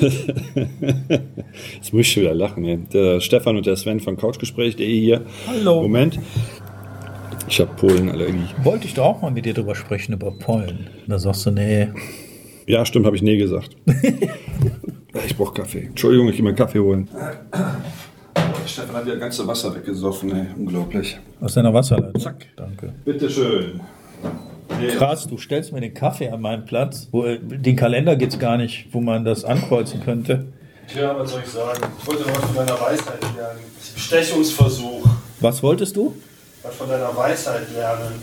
Jetzt muss ich schon wieder lachen. Ey. Der Stefan und der Sven von Couchgespräch.de hier. Hallo. Moment. Ich habe Pollenallergie. Wollte ich doch auch mal mit dir drüber sprechen, über Pollen. Da sagst du, nee. Ja, stimmt, habe ich nee gesagt. ich brauche Kaffee. Entschuldigung, ich gehe mal Kaffee holen. Stefan hat das ganze Wasser weggesoffen, ey. Unglaublich. Aus deiner Wasserleitung. Zack. Danke. Bitteschön. Krass, du stellst mir den Kaffee an meinen Platz. Wo, äh, den Kalender gibt es gar nicht, wo man das ankreuzen könnte. Tja, was soll ich sagen? Ich wollte was von deiner Weisheit lernen. Bestechungsversuch. Was wolltest du? Was von deiner Weisheit lernen.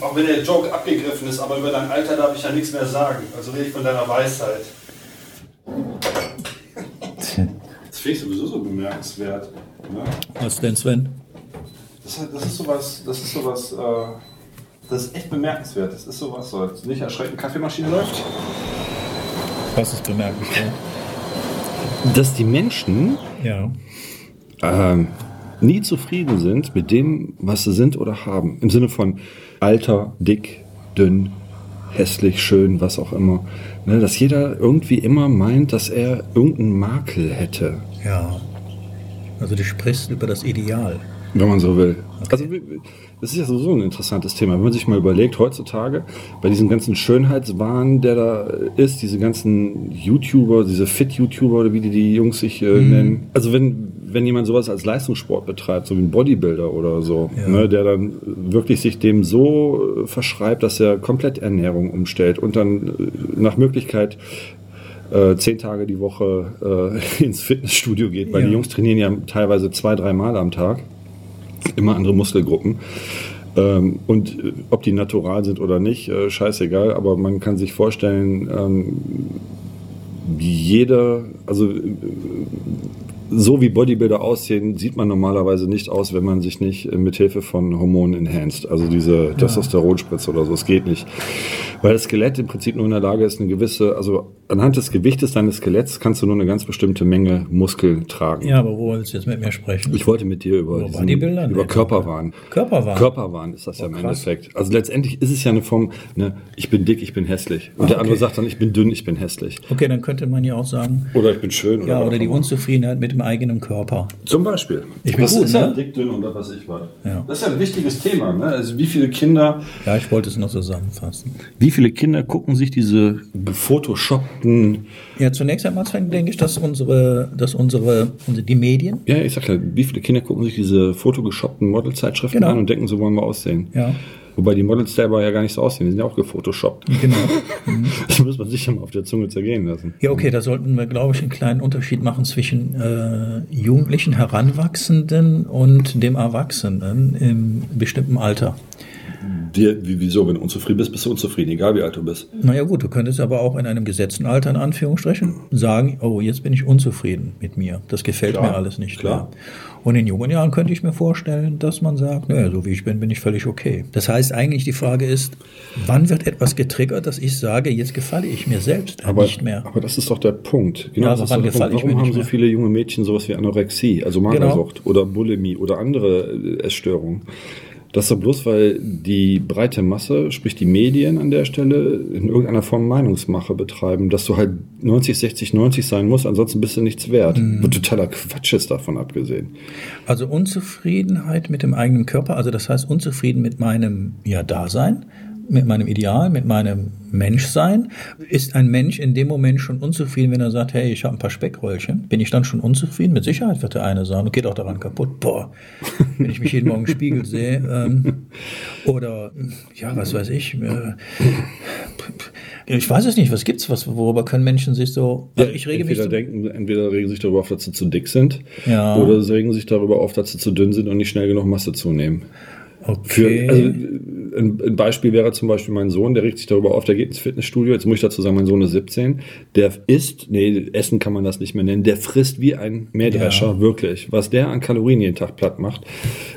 Auch wenn der Joke abgegriffen ist, aber über dein Alter darf ich ja nichts mehr sagen. Also rede ich von deiner Weisheit. Das finde ich sowieso so bemerkenswert. Ne? Was denn, Sven? Das, das ist sowas, das ist sowas, äh, das ist echt bemerkenswert. Das ist sowas, so als nicht erschreckend Kaffeemaschine läuft. Was ist bemerkenswert? Dass die Menschen Ja. ähm, nie zufrieden sind mit dem, was sie sind oder haben. Im Sinne von alter, dick, dünn, hässlich, schön, was auch immer. Ne, dass jeder irgendwie immer meint, dass er irgendeinen Makel hätte, Ja. Also du sprichst über das Ideal. Wenn man so will. Also wie- das ist ja sowieso ein interessantes Thema. Wenn man sich mal überlegt, heutzutage, bei diesem ganzen Schönheitswahn, der da ist, diese ganzen YouTuber, diese Fit-YouTuber oder wie die, die Jungs sich äh, nennen. Also wenn, wenn jemand sowas als Leistungssport betreibt, so wie ein Bodybuilder oder so, Ja. ne, der dann wirklich sich dem so äh, verschreibt, dass er komplett Ernährung umstellt und dann äh, nach Möglichkeit äh, zehn Tage die Woche äh, ins Fitnessstudio geht, weil Ja. die Jungs trainieren ja teilweise zwei, drei Mal am Tag immer andere Muskelgruppen. Ähm, und äh, ob die natural sind oder nicht, äh, scheißegal, aber man kann sich vorstellen, ähm, jeder, also äh, so wie Bodybuilder aussehen, sieht man normalerweise nicht aus, wenn man sich nicht äh, mit Hilfe von Hormonen enhanced, also diese Testosteronspritze oder so, es geht nicht. Weil das Skelett im Prinzip nur in der Lage ist, eine gewisse, also anhand des Gewichtes deines Skeletts kannst du nur eine ganz bestimmte Menge Muskel tragen. Ja, aber wo willst du jetzt mit mir sprechen? Ich wollte mit dir über, diesen, über Körperwahn. Körperwahn? Körperwahn ist das ja im krass. Endeffekt. Also letztendlich ist es ja eine Form, ne, ich bin dick, ich bin hässlich. Und der Ah, okay. andere sagt dann, ich bin dünn, ich bin hässlich. Okay, dann könnte man ja auch sagen, Oder ich bin schön. ja, was oder die. Unzufriedenheit mit dem eigenen Körper. Zum Beispiel. Ich bin das gut, ist ja ne? dick, dünn und was weiß ich was. Ja. Das ist ja ein wichtiges Thema. Ne? Also wie viele Kinder, Ja, ich wollte es noch zusammenfassen. wie viele Kinder gucken sich diese gefotoshoppten, Ja, zunächst einmal denke ich, dass unsere, dass unsere, unsere die Medien, ja, ich sag ja, wie viele Kinder gucken sich diese fotogeshoppten Modelzeitschriften Genau. an und denken, so wollen wir aussehen. ja, Wobei die Models selber ja gar nicht so aussehen, die sind ja auch gefotoshoppt. genau. Das muss man sich ja mal auf der Zunge zergehen lassen. Ja, okay, da sollten wir, glaube ich, einen kleinen Unterschied machen zwischen äh, Jugendlichen, Heranwachsenden und dem Erwachsenen im bestimmten Alter. Dir, wie, wieso, wenn du unzufrieden bist, bist du unzufrieden, egal wie alt du bist. Naja gut, du könntest aber auch in einem gesetzten Alter, in Anführungsstrichen, sagen, oh, jetzt bin ich unzufrieden mit mir. Das gefällt Klar, mir alles nicht klar. mehr. Und in jungen Jahren könnte ich mir vorstellen, dass man sagt, naja, so wie ich bin, bin ich völlig okay. Das heißt eigentlich, die Frage ist, wann wird etwas getriggert, dass ich sage, jetzt gefalle ich mir selbst Aber, nicht mehr. aber das ist doch der Punkt. Genau, Ja, das ist der gefalle Punkt. ich mir Warum haben so viele junge Mädchen sowas wie Anorexie, also Magersucht oder Bulimie oder andere äh, Essstörungen? Das ist doch bloß, weil die breite Masse, sprich die Medien an der Stelle, in irgendeiner Form Meinungsmache betreiben, dass du halt 90, 60, 90 sein musst, ansonsten bist du nichts wert. Mhm. Und totaler Quatsch ist davon abgesehen. Also Unzufriedenheit mit dem eigenen Körper, also das heißt unzufrieden mit meinem ja, Dasein, mit meinem Ideal, mit meinem Menschsein. Ist ein Mensch in dem Moment schon unzufrieden, wenn er sagt, hey, ich habe ein paar Speckröllchen? Bin ich dann schon unzufrieden? Mit Sicherheit wird der eine sagen, und geht auch daran kaputt. Boah, wenn ich mich jeden Morgen im Spiegel sehe. Ähm, oder, ja, was weiß ich. Äh, ich weiß es nicht, was gibt's, was, worüber können Menschen sich so... Also ich rege mich entweder so, denken, entweder regen sich darüber auf, dass sie zu dick sind, Ja. oder sie regen sich darüber auf, dass sie zu dünn sind und nicht schnell genug Masse zunehmen. Für, okay. also, ein, ein Beispiel wäre zum Beispiel mein Sohn, der regt sich darüber auf, der geht ins Fitnessstudio. Jetzt muss ich dazu sagen, mein Sohn ist 17. Der isst, nee, Essen kann man das nicht mehr nennen, der frisst wie ein Mähdrescher, Ja. wirklich. Was der an Kalorien jeden Tag platt macht,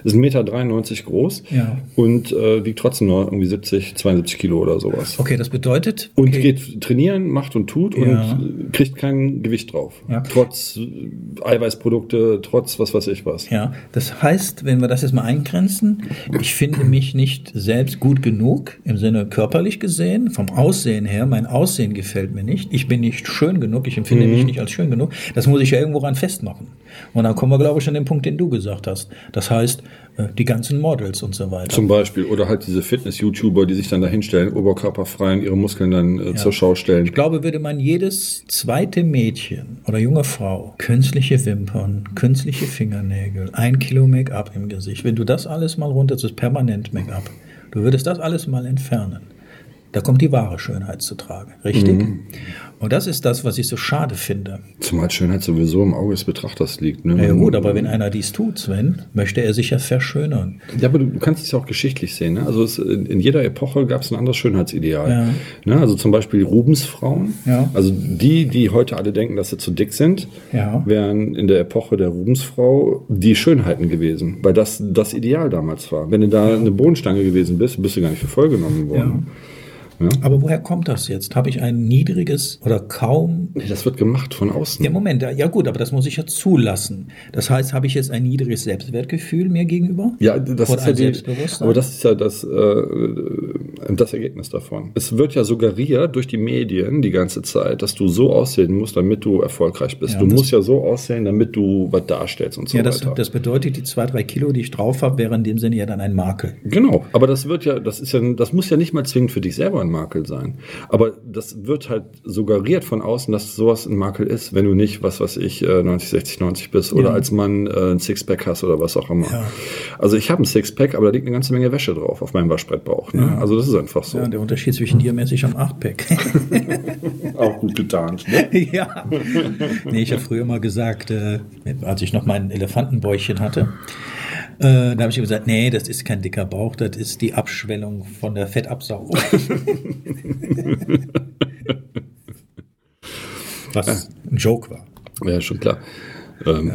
ist 1,93 Meter groß Ja. und äh, wiegt trotzdem nur irgendwie 70, 72 Kilo oder sowas. okay, das bedeutet... Und okay. geht trainieren, macht und tut Ja. und kriegt kein Gewicht drauf. Trotz äh, Eiweißprodukte, trotz was weiß ich was. Ja, das heißt, wenn wir das jetzt mal eingrenzen, ich finde mich nicht selbst selbst gut genug im Sinne körperlich gesehen, vom Aussehen her. Mein Aussehen gefällt mir nicht. Ich bin nicht schön genug. Ich empfinde mhm. mich nicht als schön genug. Das muss ich ja irgendwo ran festmachen. Und dann kommen wir, glaube ich, an den Punkt, den du gesagt hast. Das heißt, äh, die ganzen Models und so weiter. Zum Beispiel. Oder halt diese Fitness-YouTuber, die sich dann da hinstellen, oberkörperfrei und ihre Muskeln dann äh, ja. zur Schau stellen. Ich glaube, würde man jedes zweite Mädchen oder junge Frau künstliche Wimpern, künstliche Fingernägel, ein Kilo Make-up im Gesicht, wenn du das alles mal runter, das ist permanent Make-up, du würdest das alles mal entfernen. Da kommt die wahre Schönheit zu tragen, richtig? Mhm. Und das ist das, was ich so schade finde. Zumal Schönheit sowieso im Auge des Betrachters liegt. Ne? Ja gut, aber wenn einer dies tut, Sven, möchte er sich ja verschönern. Ja, aber du, du kannst es ja auch geschichtlich sehen. Ne? Also es, in jeder Epoche gab es ein anderes Schönheitsideal. Ja. Ne? Also zum Beispiel Rubensfrauen. Ja. Also die, die heute alle denken, dass sie zu dick sind, ja. wären in der Epoche der Rubensfrau die Schönheiten gewesen. Weil das das Ideal damals war. Wenn du da eine Bohnenstange gewesen bist, bist du gar nicht für voll genommen worden. Ja. Ja. Aber woher kommt das jetzt? Habe ich ein niedriges oder kaum. Das wird gemacht von außen. Ja, Moment, ja gut, aber das muss ich ja zulassen. Das heißt, habe ich jetzt ein niedriges Selbstwertgefühl mir gegenüber? Ja, das oder ist ja die, aber das ist ja das, äh, das Ergebnis davon. Es wird ja suggeriert durch die Medien die ganze Zeit, dass du so aussehen musst, damit du erfolgreich bist. Ja, du musst ja so aussehen, damit du was darstellst und so ja, das, weiter. Das bedeutet, die zwei, drei Kilo, die ich drauf habe, wären in dem Sinne ja dann ein Makel. Genau, aber das wird ja, das ist ja, das muss ja nicht mal zwingend für dich selber ein Makel sein. Aber das wird halt suggeriert von außen, dass sowas ein Makel ist, wenn du nicht, was weiß ich, 90, 60, 90 bist oder ja. als Mann äh, ein Sixpack hast oder was auch immer. Ja. Also ich habe ein Sixpack, aber da liegt eine ganze Menge Wäsche drauf auf meinem Waschbrettbauch. Ne? Ja. Also das ist einfach so. Ja, der Unterschied zwischen dir mäßig am Achtpack. auch gut getan. Ne? ja. Nee, ich habe früher mal gesagt, äh, als ich noch mein Elefantenbäuchchen hatte, äh, da habe ich gesagt, nee, das ist kein dicker Bauch, das ist die Abschwellung von der Fettabsaugung. Was ein Joke war. Ja, schon klar. Ähm,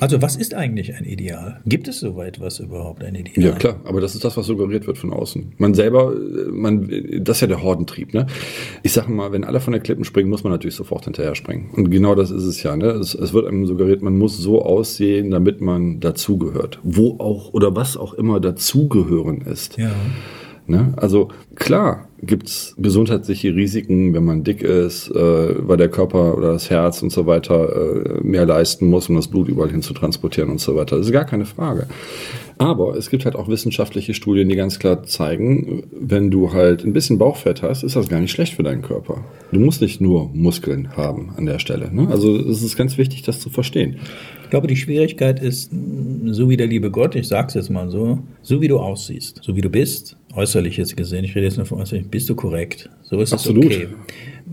also was ist eigentlich ein Ideal? Gibt es so etwas überhaupt ein Ideal? Ja klar, aber das ist das, was suggeriert wird von außen. Man selber, man, das ist ja der Hordentrieb. Ne? Ich sage mal, wenn alle von der Klippen springen, muss man natürlich sofort hinterher springen. Und genau das ist es ja. Ne? Es, es wird einem suggeriert, man muss so aussehen, damit man dazugehört. Wo auch oder was auch immer dazugehören ist. Ja. Ne? Also klar gibt es gesundheitliche Risiken, wenn man dick ist, äh, weil der Körper oder das Herz und so weiter äh, mehr leisten muss, um das Blut überall hin zu transportieren und so weiter. Das ist gar keine Frage. Aber es gibt halt auch wissenschaftliche Studien, die ganz klar zeigen, wenn du halt ein bisschen Bauchfett hast, ist das gar nicht schlecht für deinen Körper. Du musst nicht nur Muskeln haben an der Stelle. Ne? Also es ist ganz wichtig, das zu verstehen. Ich glaube, die Schwierigkeit ist, so wie der liebe Gott, ich sage es jetzt mal so, so wie du aussiehst, so wie du bist, äußerlich jetzt gesehen, ich rede jetzt nur von äußerlich, bist du korrekt. So ist Absolut. es okay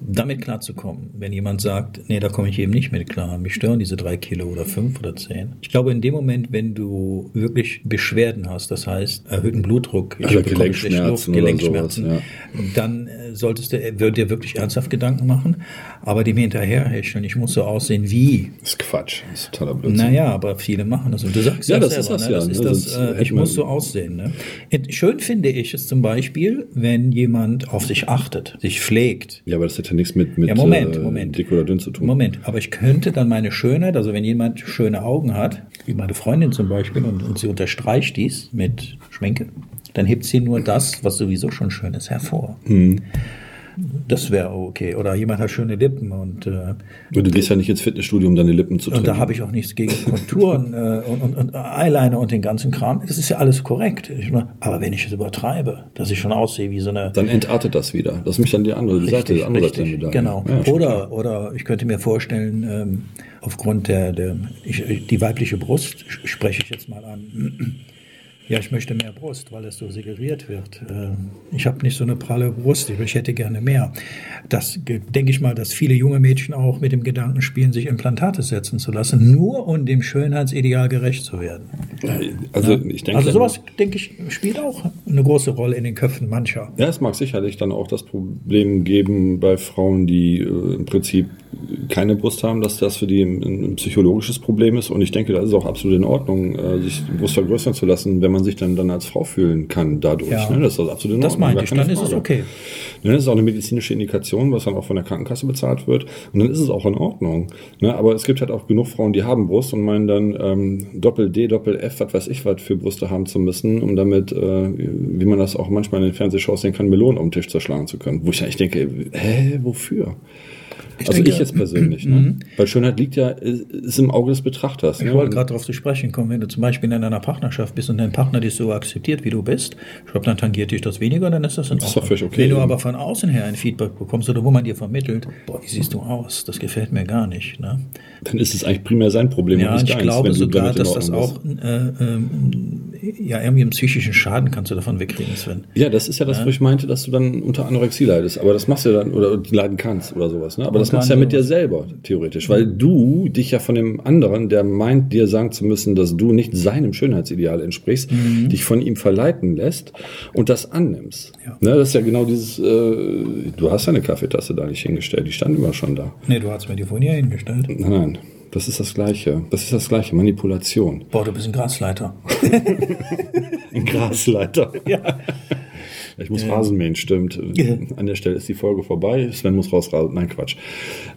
damit klarzukommen. Wenn jemand sagt, nee, da komme ich eben nicht mit klar, mich stören diese drei Kilo oder fünf oder zehn. Ich glaube, in dem Moment, wenn du wirklich Beschwerden hast, das heißt erhöhten Blutdruck, ich also Gelenkschmerzen, Luft, Gelenkschmerzen sowas, ja. dann äh, solltest du, wird dir wirklich ernsthaft Gedanken machen. Aber dem hinterherhecheln, ich muss so aussehen wie. Das ist Quatsch, das ist totaler Blödsinn. Naja, aber viele machen das. Und du sagst ja, das selber, ist das, ne? ja, das, ist ne? das äh, ich muss so aussehen. Ne? Schön finde ich es zum Beispiel, wenn jemand auf sich achtet, sich pflegt. Ja, aber das hat ja nichts mit, mit ja, Moment, äh, Moment. dick oder dünn zu tun. Moment, aber ich könnte dann meine Schönheit, also wenn jemand schöne Augen hat, wie meine Freundin zum Beispiel, und, und sie unterstreicht dies mit Schminke, dann hebt sie nur das, was sowieso schon schön ist, hervor. Mhm. Das wäre okay. Oder jemand hat schöne Lippen und. Äh, du gehst ja nicht ins Fitnessstudio, um deine Lippen zu trainieren. Und da habe ich auch nichts gegen Konturen äh, und, und, und, Eyeliner und den ganzen Kram. Das ist ja alles korrekt. aber wenn ich es übertreibe, dass ich schon aussehe wie so eine. Dann entartet das wieder. Das ist mich dann die andere richtig, Seite, die andere richtig, Seite Genau. Ja, oder, oder ich könnte mir vorstellen, ähm, aufgrund der, der ich, die weibliche Brust spreche ich jetzt mal an ja, ich möchte mehr Brust, weil es so suggeriert wird. Ähm, ich habe nicht so eine pralle Brust, ich hätte gerne mehr. Das denke ich mal, dass viele junge Mädchen auch mit dem Gedanken spielen, sich Implantate setzen zu lassen, nur um dem Schönheitsideal gerecht zu werden. Also, ich denke, also sowas, denke ich, spielt auch eine große Rolle in den Köpfen mancher. Ja, es mag sicherlich dann auch das Problem geben bei Frauen, die äh, im Prinzip keine Brust haben, dass das für die ein, psychologisches Problem ist. Und ich denke, das ist auch absolut in Ordnung, äh, sich die Brust vergrößern zu lassen, wenn man sich dann, dann als Frau fühlen kann dadurch. Ja. Ne? Das ist absolut in das Ordnung. Das meinte ich, dann Frage. ist es okay. Ne? Das ist auch eine medizinische Indikation, was dann auch von der Krankenkasse bezahlt wird. Und dann ist es auch in Ordnung. Ne? Aber es gibt halt auch genug Frauen, die haben Brust und meinen dann ähm, Doppel-D, Doppel-F, was weiß ich was für Brüste haben zu müssen, um damit äh, wie man das auch manchmal in den Fernsehshows sehen kann, Melonen auf den Tisch zerschlagen zu können. Wo ich eigentlich denke, hä, wofür? Ich also denke- ich jetzt persönlich, ne? Weil Schönheit liegt ja, ist ist im Auge des Betrachters. Ich ne? wollte gerade darauf zu sprechen kommen, wenn du zum Beispiel in einer Partnerschaft bist und dein Partner dich so akzeptiert, wie du bist, ich glaube, dann tangiert dich das weniger, dann ist das in ist Ordnung. doch völlig okay. Wenn du aber von außen her ein Feedback bekommst oder wo man dir vermittelt, boah, wie siehst du aus, das gefällt mir gar nicht. Ne? Dann ist es eigentlich primär sein Problem Ja, und und nicht ich deins, glaube wenn du sogar, dass das auch äh, ähm, ja irgendwie einen psychischen Schaden kannst du davon wegkriegen, Sven. Ja, das ist ja das, wo ich meinte, dass du dann unter Anorexie leidest. Aber das machst du ja dann, oder leiden kannst oder sowas. Ne? Aber das Unter machst du ja mit dir selber, theoretisch. Weil du dich ja von dem anderen, der meint, dir sagen zu müssen, dass du nicht seinem Schönheitsideal entsprichst, Mhm. dich von ihm verleiten lässt und das annimmst. Ja. Ne? Das ist ja genau dieses, äh, du hast ja eine Kaffeetasse da nicht hingestellt, die stand immer schon da. Nee, du hast mir die vorhin hier hingestellt. Nein, nein. Das ist das Gleiche. Das ist das Gleiche. Manipulation. Boah, du bist ein Grasleiter. Ein Grasleiter. ja. Ich muss Rasen mähen, stimmt. Ja. An der Stelle ist die Folge vorbei. Sven muss rausrasen. Nein, Quatsch.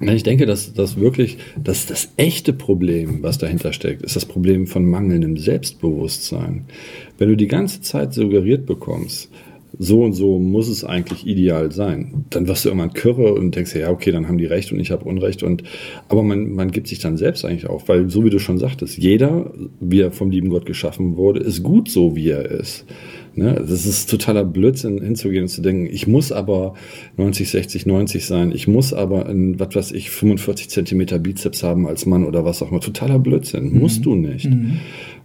Nein, Ich denke, dass das wirklich, dass das echte Problem, was dahinter steckt, ist das Problem von mangelndem Selbstbewusstsein. Wenn du die ganze Zeit suggeriert bekommst, so und so muss es eigentlich ideal sein, dann wirst du irgendwann kürre und denkst ja, okay, dann haben die recht und ich habe Unrecht. Und, aber man, man gibt sich dann selbst eigentlich auf, weil so wie du schon sagtest, jeder, wie er vom lieben Gott geschaffen wurde, ist gut so, wie er ist. Ne? Das ist totaler Blödsinn, hinzugehen und zu denken, ich muss aber 90, 60, 90 sein, ich muss aber in, was weiß ich, 45 Zentimeter Bizeps haben als Mann oder was auch immer. Totaler Blödsinn. Musst du nicht.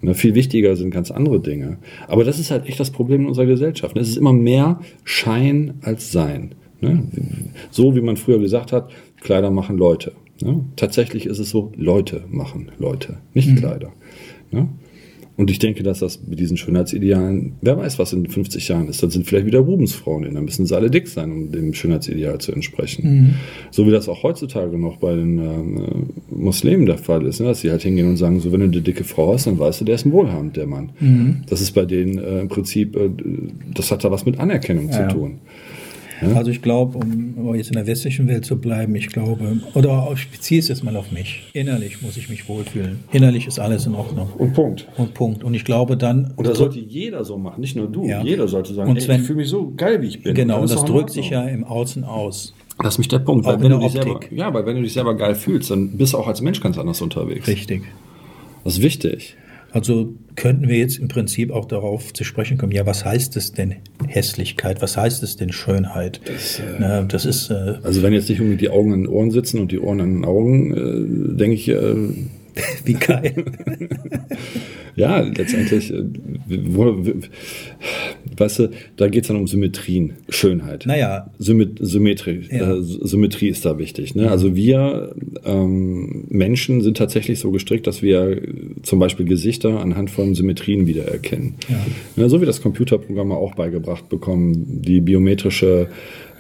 Ne, viel wichtiger sind ganz andere Dinge. Aber das ist halt echt das Problem in unserer Gesellschaft. ne? Es ist immer mehr Schein als Sein. Ne? So wie man früher gesagt hat, Kleider machen Leute. Ne? Tatsächlich ist es so, Leute machen Leute, nicht Kleider. Ne? Und ich denke, dass das mit diesen Schönheitsidealen, wer weiß, was in 50 Jahren ist, dann sind vielleicht wieder Rubensfrauen in, dann müssen sie alle dick sein, um dem Schönheitsideal zu entsprechen. So wie das auch heutzutage noch bei den ähm, Muslimen der Fall ist, ne? dass sie halt hingehen und sagen, so wenn du eine dicke Frau hast, dann weißt du, der ist ein wohlhabend, der Mann. Das ist bei denen äh, im Prinzip, äh, das hat da was mit Anerkennung Ja. zu tun. Also ich glaube, um jetzt in der westlichen Welt zu bleiben, ich glaube, oder ich beziehe es jetzt mal auf mich. Innerlich muss ich mich wohlfühlen. Innerlich ist alles in Ordnung. Und Punkt. Und Punkt. Und ich glaube dann, Und das sollte jeder so machen, nicht nur du. Ja. Jeder sollte sagen, Und ey, Sven- ich fühle mich so geil, wie ich bin. genau, und das drückt sich ja im Außen aus. Das ist mich der Punkt. Auch Weil wenn du dich selber, ja, weil wenn du dich selber geil fühlst, dann bist du auch als Mensch ganz anders unterwegs. Richtig. Das ist wichtig. Also könnten wir jetzt im Prinzip auch darauf zu sprechen kommen, ja, was heißt es denn Hässlichkeit? Was heißt es denn Schönheit? Das, Na, das ist, äh, Also wenn jetzt nicht unbedingt die Augen an den Ohren sitzen und die Ohren an den Augen, äh, denke ich, äh, wie geil. ja, letztendlich, äh, weißt du, da geht es dann um Symmetrien, Schönheit. naja, Symmet Symmetrie, Ja. äh, Symmetrie ist da wichtig. Ne? Also wir ähm, Menschen sind tatsächlich so gestrickt, dass wir zum Beispiel Gesichter anhand von Symmetrien wiedererkennen. Ja. Ja, so wie das Computerprogramme auch beigebracht bekommen, die biometrische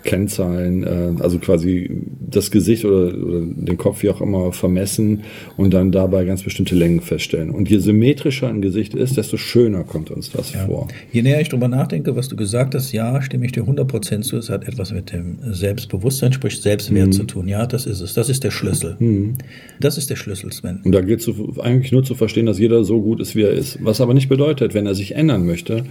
Kennzahlen, äh, also quasi das Gesicht oder, oder den Kopf wie auch immer vermessen und dann dabei ganz bestimmte Längen feststellen. Und je symmetrischer ein Gesicht ist, desto schöner kommt uns das vor. Je näher ich drüber nachdenke, was du gesagt hast, ja, stimme ich dir 100% zu. Es hat etwas mit dem Selbstbewusstsein, sprich Selbstwert Mhm. zu tun. Ja, das ist es. Das ist der Schlüssel. Das ist der Schlüssel, Sven. Und da gilt es eigentlich nur zu verstehen, dass jeder so gut ist, wie er ist. Was aber nicht bedeutet, wenn er sich ändern möchte,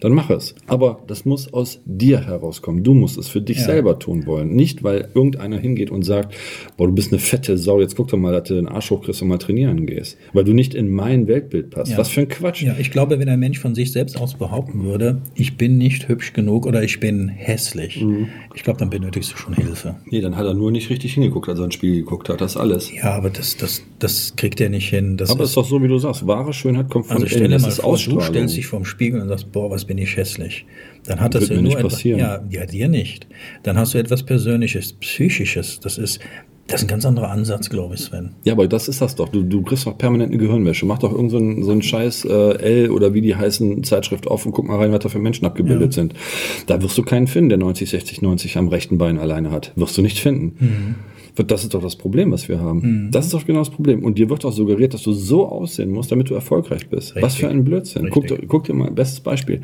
dann mach es. Aber das muss aus dir herauskommen. Du musst es für dich Ja. selber tun wollen. Nicht, weil irgendeiner hingeht und sagt, boah, du bist eine fette Sau, jetzt guck doch mal, dass du den Arsch hochkriegst und mal trainieren gehst. Weil du nicht in mein Weltbild passt. Ja. Was für ein Quatsch. Ja, ich glaube, wenn ein Mensch von sich selbst aus behaupten würde, ich bin nicht hübsch genug oder ich bin hässlich, Mhm. ich glaube, dann benötigst du schon Hilfe. Nee, dann hat er nur nicht richtig hingeguckt, als er ins Spiel geguckt hat. Das ist alles. Ja, aber das, das, das kriegt er nicht hin. Das Aber es ist, ist doch so, wie du sagst. Wahre Schönheit kommt von also dir Das ist vor, du stellst dich vorm Spiegel und sagst, boah, was bin ich hässlich. Dann hat das Wird ja nur nicht etwas, passieren. ja, ja, dir nicht. Dann hast du etwas Persönliches, Psychisches. Das ist, das ist ein ganz anderer Ansatz, glaube ich, Sven. Ja, aber das ist das doch. Du, du kriegst doch permanent eine Gehirnwäsche. Mach doch irgend so einen, so einen scheiß äh, L oder wie die heißen Zeitschrift auf und guck mal rein, was da für Menschen abgebildet sind. Da wirst du keinen finden, der 90, 60, 90 am rechten Bein alleine hat. Wirst du nicht finden. Das ist doch das Problem, was wir haben. Das ist doch genau das Problem. Und dir wird doch suggeriert, dass du so aussehen musst, damit du erfolgreich bist. Was Richtig. für ein Blödsinn. Guck, guck dir mal, bestes Beispiel.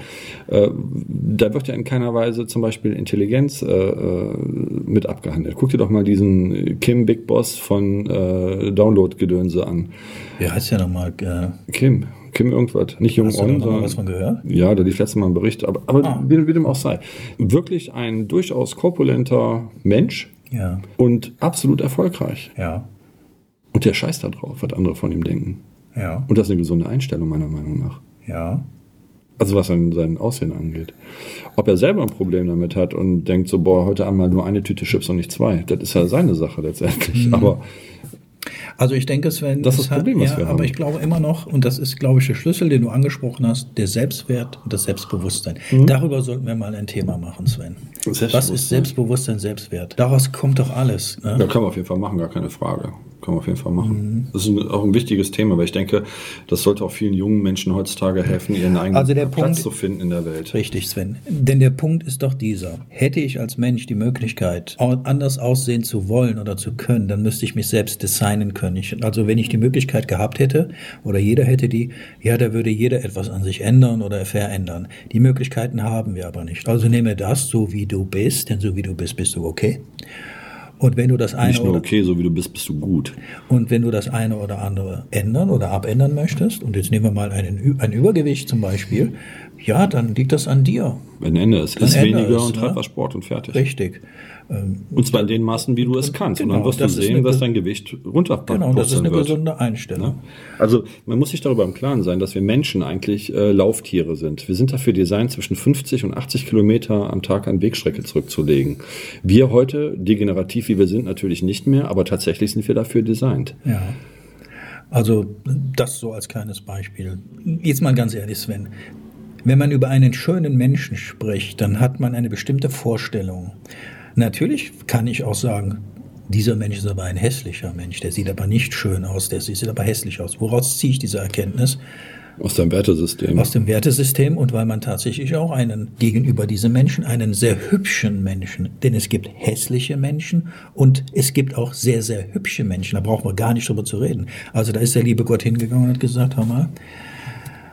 Äh, da wird ja in keiner Weise zum Beispiel Intelligenz äh, äh, mit abgehandelt. Guck dir doch mal diesen Kim Big Boss von äh, Download-Gedönse an. Wie heißt ja nochmal? Äh, Kim, Kim irgendwas, nicht Jung Hast On, sondern was von gehört? ja, da lief letztes Mal ein Bericht, aber, aber Ah. wie, wie dem auch sei. Wirklich ein durchaus korpulenter Mensch Ja, und absolut erfolgreich. ja, Und der scheißt da drauf, was andere von ihm denken. ja, Und das ist eine gesunde Einstellung, meiner Meinung nach. ja. Also was sein, sein Aussehen angeht. Ob er selber ein Problem damit hat und denkt so, boah, heute einmal nur eine Tüte Chips und nicht zwei. Das ist ja seine Sache letztendlich. Mhm. Aber Also ich denke, Sven, Das ist das Problem, was ja, wir aber haben. ich glaube immer noch, und das ist, glaube ich, der Schlüssel, den du angesprochen hast, der Selbstwert und das Selbstbewusstsein. Darüber sollten wir mal ein Thema machen, Sven. Was Mhm. Ist Selbstbewusstsein, Selbstwert? Daraus kommt doch alles. Ne? ja, kann man auf jeden Fall machen, gar keine Frage. Kann man auf jeden Fall Mhm. machen. Das ist ein, auch ein wichtiges Thema, weil ich denke, das sollte auch vielen jungen Menschen heutzutage helfen, ihren eigenen Also der Platz Punkt- zu finden in der Welt. Richtig, Sven. Denn der Punkt ist doch dieser. Hätte ich als Mensch die Möglichkeit, anders aussehen zu wollen oder zu können, dann müsste ich mich selbst designen können. Ich, also wenn ich die Möglichkeit gehabt hätte, oder jeder hätte die, ja, da würde jeder etwas an sich ändern oder verändern. Die Möglichkeiten haben wir aber nicht. Also nehme das so, wie du bist, denn so wie du bist, bist du okay. Und wenn du das eine Nicht nur oder okay, so wie du bist, bist du gut. und wenn du das eine oder andere ändern oder abändern möchtest, und jetzt nehmen wir mal einen, ein Übergewicht zum Beispiel, ja, dann liegt das an dir. Wenn Ende ist, Dann ist Ende weniger ist, und ne? treib was Sport und fertig. Richtig. Ähm, Und zwar in den Maßen, wie du es kannst. und Genau, dann wirst du sehen, dass dein Gewicht runterpackt. Genau, das ist eine wird. gesunde Einstellung. Also man muss sich darüber im Klaren sein, dass wir Menschen eigentlich äh, Lauftiere sind. Wir sind dafür designt, zwischen 50 und 80 Kilometer am Tag an Wegstrecke zurückzulegen. Wir heute, degenerativ wie wir sind, natürlich nicht mehr, aber tatsächlich sind wir dafür designt. Ja. Also das so als kleines Beispiel. Jetzt mal ganz ehrlich, Sven. Wenn man über einen schönen Menschen spricht, dann hat man eine bestimmte Vorstellung. Natürlich kann ich auch sagen, dieser Mensch ist aber ein hässlicher Mensch, der sieht aber nicht schön aus, der sieht aber hässlich aus. Woraus ziehe ich diese Erkenntnis? Aus deinem Wertesystem. Aus dem Wertesystem und weil man tatsächlich auch einen gegenüber diesem Menschen, einen sehr hübschen Menschen, denn es gibt hässliche Menschen und es gibt auch sehr, sehr hübsche Menschen, da brauchen wir gar nicht drüber zu reden. Also da ist der liebe Gott hingegangen und hat gesagt, hör mal,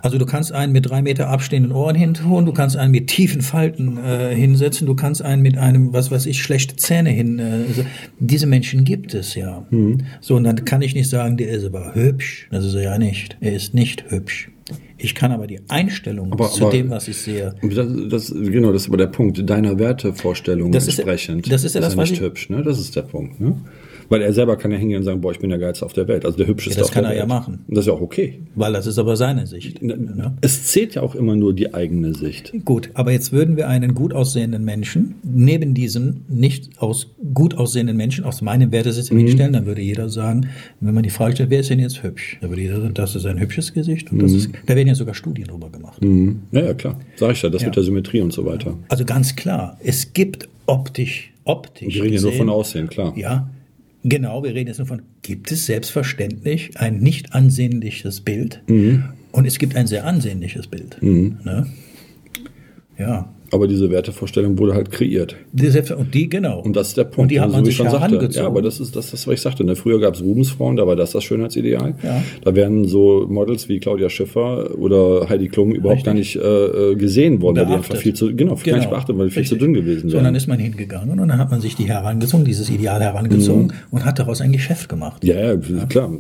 also du kannst einen mit drei Meter abstehenden Ohren hintun, du kannst einen mit tiefen Falten äh, hinsetzen, du kannst einen mit einem, was weiß ich, schlechte Zähne hin. Äh, diese Menschen gibt es ja. So, und dann kann ich nicht sagen, der ist aber hübsch. Das ist er ja nicht. Er ist nicht hübsch. Ich kann aber die Einstellung Aber- zu aber- dem, was ich sehe. Das, das, genau, das ist aber der Punkt. Deiner Wertevorstellung Das ist- entsprechend. das ist ja das, er was nicht ich- hübsch, ne? Das ist der Punkt, ne? Weil er selber kann ja hingehen und sagen, boah, ich bin der Geilste auf der Welt. Also der Hübscheste Ja, das auf kann der er ja Welt. machen. Und das ist ja auch okay. Weil das ist aber seine Sicht. Ne? Es zählt ja auch immer nur die eigene Sicht. Gut, aber jetzt würden wir einen gut aussehenden Menschen neben diesem nicht aus gut aussehenden Menschen aus meinem Wertesystem Mhm. hinstellen, dann würde jeder sagen, wenn man die Frage stellt, wer ist denn jetzt hübsch? Da würde jeder sagen, das ist ein hübsches Gesicht und Mhm. das ist, da werden ja sogar Studien drüber gemacht. Ja, ja, klar. Sag ich ja, das Ja. mit der Symmetrie und so weiter. Also ganz klar, es gibt optisch, optisch. Wir reden ja nur von Aussehen, klar. Ja, genau, wir reden jetzt nur von, gibt es selbstverständlich ein nicht ansehnliches Bild Mhm. und es gibt ein sehr ansehnliches Bild. Ne? Ja, Aber diese Wertevorstellung wurde halt kreiert. die und die, genau. Und das ist der Punkt. Und die hat Also, man wie sich schon sagte. Ja, aber das ist das, ist, was ich sagte. Ne? Früher gab es Rubensfrauen, da war das das Schönheitsideal. Ja. Da wären so Models wie Claudia Schiffer oder Heidi Klum überhaupt Richtig. gar nicht äh, äh, gesehen worden, weil die einfach viel zu, genau, gar nicht beachtet, weil die viel zu dünn gewesen So, wären. ist man hingegangen und dann hat man sich die herangezogen, dieses Ideal herangezogen und hat daraus ein Geschäft gemacht. Mhm. Ja, ja, klar,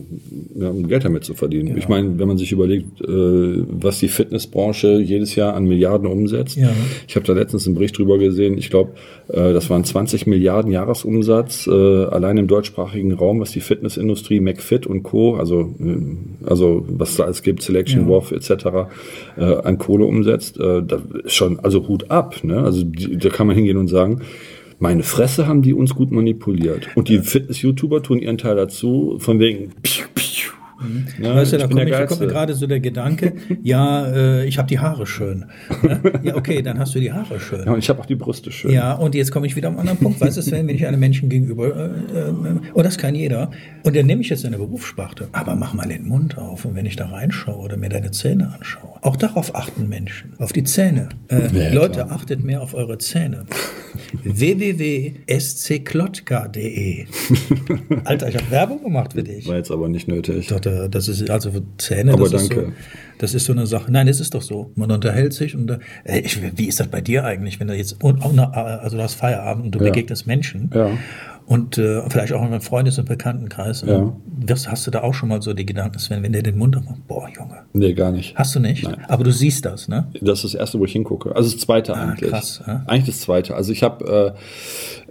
ja, um Geld damit zu verdienen. Ich meine, wenn man sich überlegt, äh, was die Fitnessbranche jedes Jahr an Milliarden umsetzt. Ja. Ich habe da letztens einen Bericht drüber gesehen. Ich glaube, äh, das waren 20 Milliarden Jahresumsatz äh, allein im deutschsprachigen Raum, was die Fitnessindustrie, McFit und Co., also, äh, also was da alles gibt, Selection, Ja. Wolf etc., äh, an Kohle umsetzt. Äh, da ist schon, also Hut ab. Ne? Also die, da kann man hingehen und sagen, meine Fresse haben die uns gut manipuliert. Und die Fitness-YouTuber tun ihren Teil dazu, von wegen, piu, piu. Ne? Weißt du, da kommt, mir- gerade so der Gedanke, ja, äh, ich habe die Haare schön. Ne? Ja, okay, dann hast du die Haare schön. Ja, und ich habe auch die Brüste schön. Ja, und jetzt komme ich wieder am anderen Punkt. Weißt du, Sven, wenn ich einem Menschen gegenüber, äh, äh, und das kann jeder, und dann nehme ich jetzt deine Berufssparte, aber mach mal den Mund auf und wenn ich da reinschaue oder mir deine Zähne anschaue, auch darauf achten Menschen, auf die Zähne. Äh, Ja, Leute, klar. achtet mehr auf eure Zähne. www.scklotka.de Alter, ich habe Werbung gemacht für dich. War jetzt aber nicht nötig. Doch, da- das ist also für Zähne. Aber das Ist danke. so, das ist so eine Sache. Nein, es ist doch so. Man unterhält sich und da, ey, ich, wie ist das bei dir eigentlich, wenn du jetzt und auch nach, also du hast Feierabend und du Ja. begegnest Menschen Ja. und äh, vielleicht auch in meinem Freundes- und Bekanntenkreis. Ja. Das, hast du da auch schon mal so die Gedanken, Sven, wenn der den Mund aufmacht, boah, Junge. Nee, gar nicht. Hast du nicht? Nein. Aber du siehst das, ne? Das ist das erste, wo ich hingucke. Also das zweite eigentlich. Ah, krass, ja. Eigentlich das zweite. Also ich habe, äh,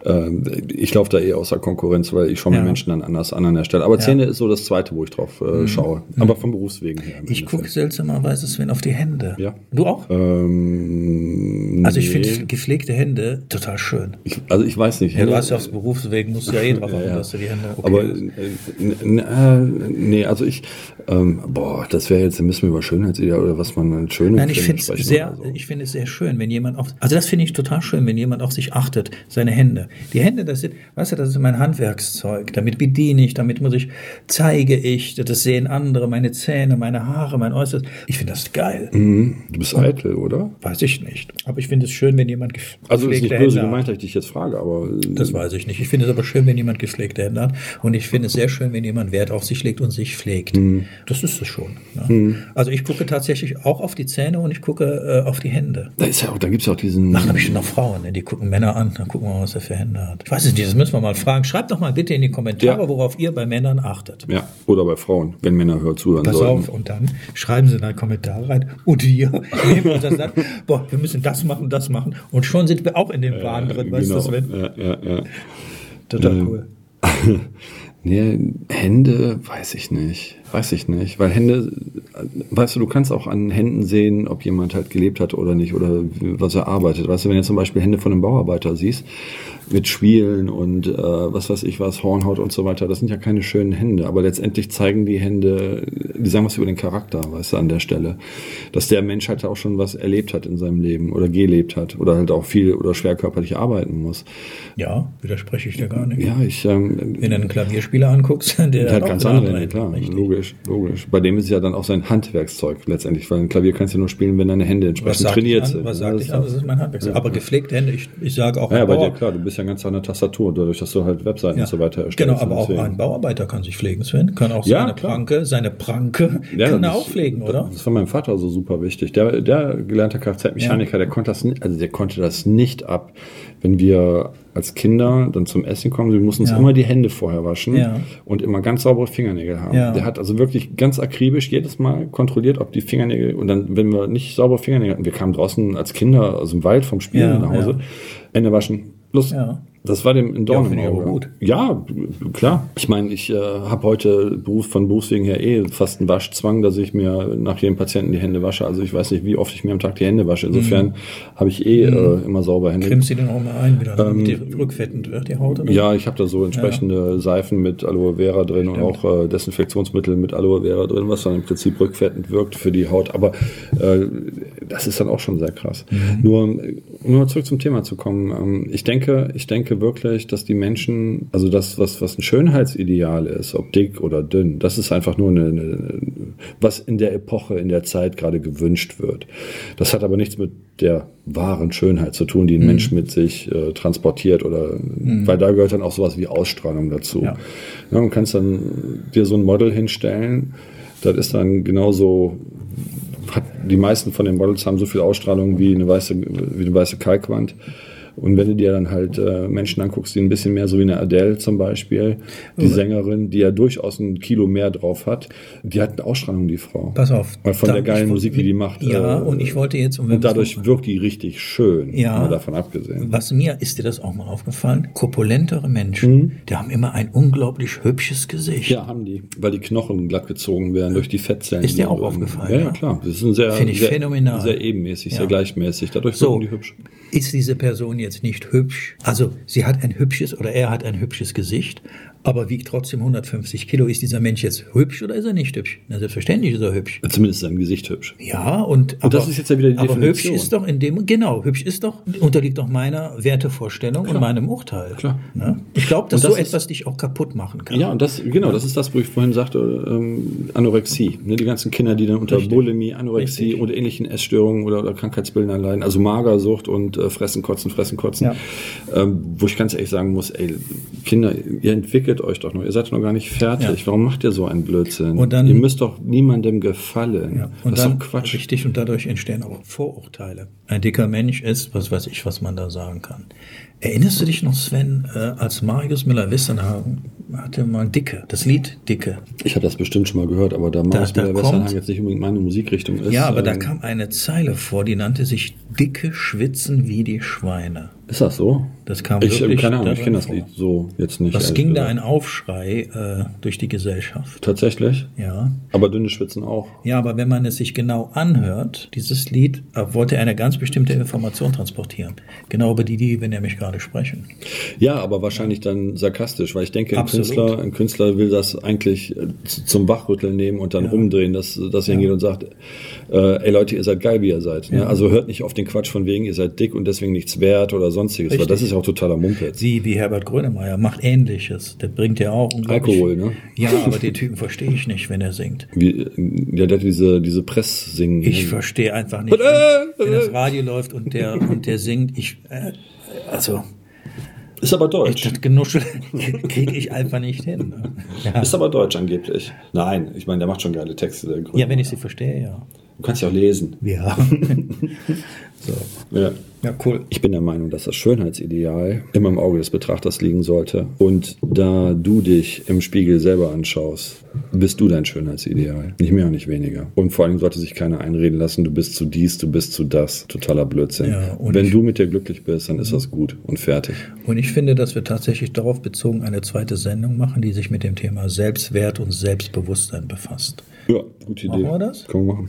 äh, ich laufe da eh außer Konkurrenz, weil ich schaue mir Ja. Menschen dann anders an an der Stelle. Aber Zähne ist so das zweite, wo ich drauf äh, schaue. Aber vom Berufswegen her. Mhm. Ich gucke seltsamerweise, Sven, auf die Hände. Ja. Du auch? Ähm, Also ich nee. finde gepflegte Hände total schön. Ich, also ich weiß nicht. Ja, du hast ja aufs Berufsweg, musst du ja eh drauf achten, Ja, ja. dass du die Hände okay Aber äh, äh, nee, also ich, ähm, boah, das wäre jetzt, müssen wir über Schönheitsideal oder was man als schön Nein, ich finde es sehr, so. ich finde es sehr schön, wenn jemand auf, also das finde ich total schön, wenn jemand auf sich achtet, seine Hände. Die Hände, das sind, weißt du, das ist mein Handwerkszeug. Damit bediene ich, damit muss ich, zeige ich, das sehen andere, meine Zähne, meine Haare, mein Äußeres. Ich finde das geil. Mhm, Du bist eitel, oder? Weiß ich nicht. Aber ich finde es schön, wenn jemand gef- Also ist nicht gepflegte böse Hände gemeint, dass ich dich jetzt frage, aber äh, Das weiß ich nicht. Ich finde es aber schön, wenn jemand gepflegte Hände hat. Und ich finde es sehr schön, wenn jemand Wert auf sich legt und sich pflegt. Mhm. Das ist es schon. Ne? Also ich gucke tatsächlich auch auf die Zähne und ich gucke äh, auf die Hände. da ja auch, da gibt's ja auch diesen. Ach, da habe ich noch Frauen, ne? die gucken Männer an, dann gucken wir mal, was er für Hände hat. Ich weiß es nicht, das müssen wir mal fragen. Schreibt doch mal bitte in die Kommentare, Ja. worauf ihr bei Männern achtet. Ja, oder bei Frauen, wenn Männer hören zuhören Pass sollten. auf, und dann schreiben sie in die Kommentare rein. Und wir nehmen uns das an, boah, wir müssen das machen, das machen. Und schon sind wir auch in dem Wahn drin, weißt du, genau. Sven? Ja, ja, ja. Total cool. Nee, Hände, weiß ich nicht. Weiß ich nicht. Weil Hände, weißt du, du kannst auch an Händen sehen, ob jemand halt gelebt hat oder nicht oder was er arbeitet. Weißt du, wenn du zum Beispiel Hände von einem Bauarbeiter siehst, mit Schwielen und äh, was weiß ich was, Hornhaut und so weiter, das sind ja keine schönen Hände. Aber letztendlich zeigen die Hände, die sagen was über den Charakter, weißt du, an der Stelle. Dass der Mensch halt auch schon was erlebt hat in seinem Leben oder gelebt hat oder halt auch viel oder schwer körperlich arbeiten muss. Ja, widerspreche ich dir gar nicht. Ja, ich, ähm, Wenn du einen Klavierspieler anguckst, der, der hat ganz andere Hände, klar. Logisch, logisch. Bei dem ist ja dann auch sein Handwerkszeug letztendlich, weil ein Klavier kannst du nur spielen, wenn deine Hände Was entsprechend sagt trainiert sind. Was Ja, sagt ich an? Das ist mein Handwerkszeug. Aber gepflegte Hände, ich, ich sage auch ja, bei dir klar, du bist ja ganz an der Tastatur, dadurch, dass du halt Webseiten Ja. und so weiter erstellst. Genau, aber auch ein Bauarbeiter kann sich pflegen, Sven. Kann auch Ja, seine klar. Pranke, seine Pranke Ja, kann er auch pflegen, oder? Das war meinem Vater so super wichtig. Der, der gelernte Kfz-Mechaniker, der konnte das also der konnte das nicht ab, wenn wir als Kinder dann zum Essen kommen, wir mussten uns Ja. immer die Hände vorher waschen Ja. und immer ganz saubere Fingernägel haben. Ja. Der hat also wirklich ganz akribisch jedes Mal kontrolliert, ob die Fingernägel und dann, wenn wir nicht saubere Fingernägel hatten, wir kamen draußen als Kinder aus dem Wald vom Spielen nach Hause. Hände waschen, los. Ja. Das war dem in Dorn im finde ich aber Auge. gut. Ja, klar. Ich meine, ich äh, habe heute Beruf, von Berufswegen her eh fast einen Waschzwang, dass ich mir nach jedem Patienten die Hände wasche. Also ich weiß nicht, wie oft ich mir am Tag die Hände wasche. Insofern habe ich eh äh, immer sauber Hände. Krimmst du den auch mal ein wieder, damit die rückfettend wird, die Haut? Oder? Ähm, Ja, ich habe da so entsprechende Seifen mit Aloe Vera drin und auch äh, Desinfektionsmittel mit Aloe Vera drin, was dann im Prinzip rückfettend wirkt für die Haut. Aber äh, das ist dann auch schon sehr krass. Nur, um nur zurück zum Thema zu kommen. Ähm, ich denke, ich denke wirklich, dass die Menschen, also das, was, was ein Schönheitsideal ist, ob dick oder dünn, das ist einfach nur eine, eine was in der Epoche, in der Zeit gerade gewünscht wird. Das hat aber nichts mit der wahren Schönheit zu tun, die Mhm. ein Mensch mit sich äh, transportiert oder weil da gehört dann auch sowas wie Ausstrahlung dazu. Ja. Ja, und kannst dann dir so ein Model hinstellen, das ist dann genauso hat die meisten von den Models haben so viel Ausstrahlung wie eine weiße wie eine weiße Kalkwand. Und wenn du dir dann halt äh, Menschen anguckst, die ein bisschen mehr, so wie eine Adele zum Beispiel, die Sängerin, die ja durchaus ein Kilo mehr drauf hat, die hat eine Ausstrahlung, die Frau. Pass auf. Weil von der geilen Musik, die die macht. Ja, äh, und ich wollte jetzt, und und dadurch wirkt die richtig schön. Ja. Mal davon abgesehen. Was mir, ist dir das auch mal aufgefallen? Korpulentere Menschen, die haben immer ein unglaublich hübsches Gesicht. Mhm. Ja, haben die, weil die Knochen glatt gezogen werden durch die Fettzellen. Ist dir auch aufgefallen, Ja, ja, ja? klar. Das ist ein sehr, Finde ich sehr, phänomenal. sehr ebenmäßig, Ja. sehr gleichmäßig. Dadurch So, wirken die hübsch. ist diese Person jetzt nicht hübsch? Also sie hat ein hübsches oder er hat ein hübsches Gesicht, aber wiegt trotzdem 150 Kilo. Ist dieser Mensch jetzt hübsch oder ist er nicht hübsch? Na, selbstverständlich ist er hübsch. Zumindest sein Gesicht hübsch. Ja, und, aber, das ist jetzt ja wieder die aber hübsch Definition. ist doch in dem, genau, hübsch ist doch, unterliegt doch meiner Wertevorstellung und meinem Urteil. Klar. Ne? Ich glaube, dass Und das so ist- etwas dich auch kaputt machen kann. Ja, und das, genau, das ist das, wo ich vorhin sagte, ähm, Anorexie. Ne, die ganzen Kinder, die dann unter Richtig. Bulimie, Anorexie Richtig. oder ähnlichen Essstörungen oder, oder Krankheitsbildern leiden, also Magersucht und äh, Fressen, Kotzen, Fressen, Kotzen. Ja. Ähm, wo ich ganz ehrlich sagen muss, ey, Kinder, ihr entwickelt euch doch noch, ihr seid noch gar nicht fertig. Ja. Warum macht ihr so einen Blödsinn? Und dann- ihr müsst doch niemandem gefallen. Ja, und das ist dann doch Quatsch. richtig und dadurch entstehen auch Vorurteile. Ein dicker Mensch ist, was weiß ich, was man da sagen kann. Erinnerst du dich noch, Sven, äh, als Marius Müller-Westernhagen hatte mal Dicke, das Lied Dicke. Ich habe das bestimmt schon mal gehört, aber da Marius da Müller-Westernhagen jetzt nicht unbedingt meine Musikrichtung ist. Ja, aber da ähm, kam eine Zeile vor, die nannte sich Dicke schwitzen wie die Schweine. Ist das so? Das kam ich, wirklich keine Ahnung, ich kenne das vor. Lied so jetzt nicht. Ehrlich ging da gesagt. ein Aufschrei äh, durch die Gesellschaft? Tatsächlich? Ja. Aber dünne Schwitzen auch. Ja, aber wenn man es sich genau anhört, dieses Lied äh, wollte eine ganz bestimmte Information transportieren. Genau über die, die wir nämlich gerade sprechen. Ja, aber wahrscheinlich dann sarkastisch, weil ich denke, ein. Künstler, ein Künstler will das eigentlich äh, zum Wachrütteln nehmen und dann rumdrehen, dass, dass er hingeht und sagt, äh, ey Leute, ihr seid geil, wie ihr seid. Ne? Also hört nicht auf den Quatsch von wegen, ihr seid dick und deswegen nichts wert oder sonstiges, weil Richtig. das ist ja auch totaler Mumpitz. Sie wie Herbert Grönemeyer macht Ähnliches. Der bringt ja auch Alkohol, ne? Ja, aber den Typen verstehe ich nicht, wenn er singt. Wie, äh, ja, der hat diese, diese Press-Singen. Ich verstehe einfach nicht, wenn, wenn das Radio läuft und der und der singt. Ich äh, also Ist aber ich, deutsch. das Genuschel kriege ich einfach nicht hin. ne? Ja. Ist aber deutsch angeblich. Nein, ich meine, der macht schon geile Texte. Ja, wenn ich sie verstehe, ja. Du kannst ja auch lesen. Ja. so. Ja. Ja, cool. Ich bin der Meinung, dass das Schönheitsideal immer im Auge des Betrachters liegen sollte. Und da du dich im Spiegel selber anschaust, bist du dein Schönheitsideal. Nicht mehr und nicht weniger. Und vor allem sollte sich keiner einreden lassen, du bist zu dies, du bist zu das. Totaler Blödsinn. Ja, und Wenn du mit dir glücklich bist, dann ist das gut und fertig. Und ich finde, dass wir tatsächlich darauf bezogen eine zweite Sendung machen, die sich mit dem Thema Selbstwert und Selbstbewusstsein befasst. Ja, gute Idee. Machen wir das? Können wir machen.